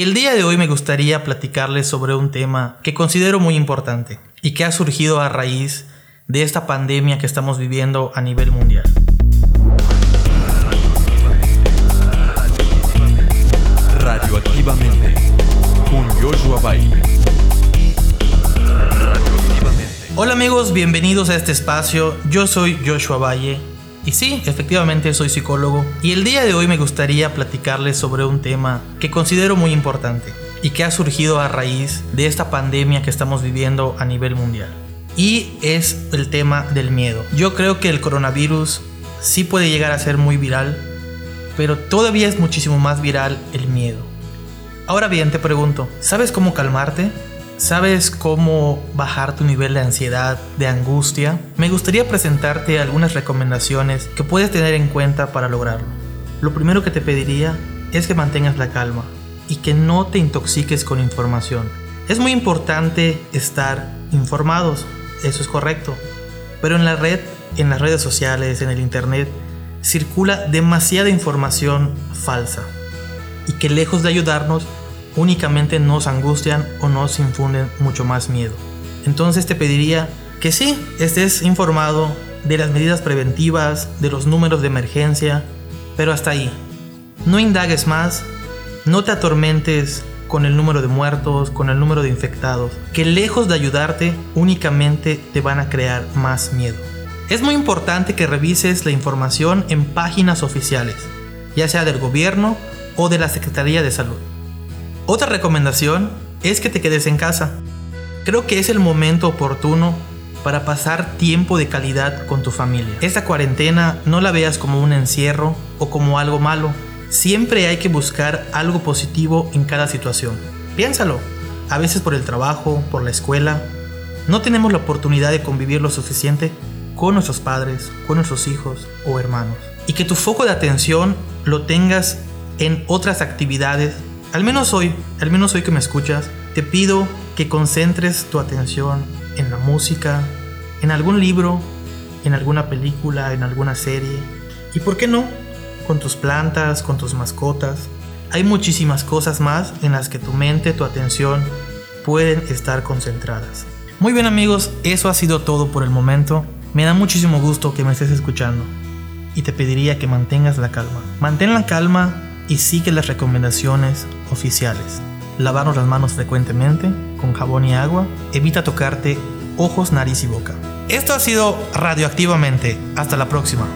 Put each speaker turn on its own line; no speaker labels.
El día de hoy me gustaría platicarles sobre un tema que considero muy importante y que ha surgido a raíz de esta pandemia que estamos viviendo a nivel mundial.
Radioactivamente, con Joshua Bay.
Hola amigos, bienvenidos a este espacio. Yo soy Joshua Valle y sí, efectivamente soy psicólogo y el día de hoy me gustaría platicarles sobre un tema que considero muy importante y que ha surgido a raíz de esta pandemia que estamos viviendo a nivel mundial. Y es el tema del miedo. Yo creo que el coronavirus sí puede llegar a ser muy viral, pero todavía es muchísimo más viral el miedo. Ahora bien, te pregunto, ¿sabes cómo calmarte? ¿Sabes cómo bajar tu nivel de ansiedad, de angustia? Me gustaría presentarte algunas recomendaciones que puedes tener en cuenta para lograrlo. Lo primero que te pediría es que mantengas la calma y que no te intoxiques con información. Es muy importante estar informados, eso es correcto, pero en la red, en las redes sociales, en el internet, circula demasiada información falsa y que lejos de ayudarnos, únicamente nos angustian o nos infunden mucho más miedo. Entonces te pediría que sí, estés informado de las medidas preventivas, de los números de emergencia, pero hasta ahí. No indagues más, no te atormentes con el número de muertos, con el número de infectados, que lejos de ayudarte únicamente te van a crear más miedo. Es muy importante que revises la información en páginas oficiales, ya sea del gobierno o de la Secretaría de Salud. Otra recomendación es que te quedes en casa. Creo que es el momento oportuno para pasar tiempo de calidad con tu familia. Esta cuarentena no la veas como un encierro o como algo malo. Siempre hay que buscar algo positivo en cada situación. Piénsalo. A veces por el trabajo, por la escuela, no tenemos la oportunidad de convivir lo suficiente con nuestros padres, con nuestros hijos o hermanos. Y que tu foco de atención lo tengas en otras actividades al menos hoy, al menos hoy que me escuchas, te pido que concentres tu atención en la música, en algún libro, en alguna película, en alguna serie. Y por qué no, con tus plantas, con tus mascotas. Hay muchísimas cosas más en las que tu mente, tu atención pueden estar concentradas. Muy bien amigos, eso ha sido todo por el momento. Me da muchísimo gusto que me estés escuchando. Y te pediría que mantengas la calma. Mantén la calma y sigue las recomendaciones oficiales. Lavarnos las manos frecuentemente con jabón y agua. Evita tocarte ojos, nariz y boca. Esto ha sido Radioactivamente. Hasta la próxima.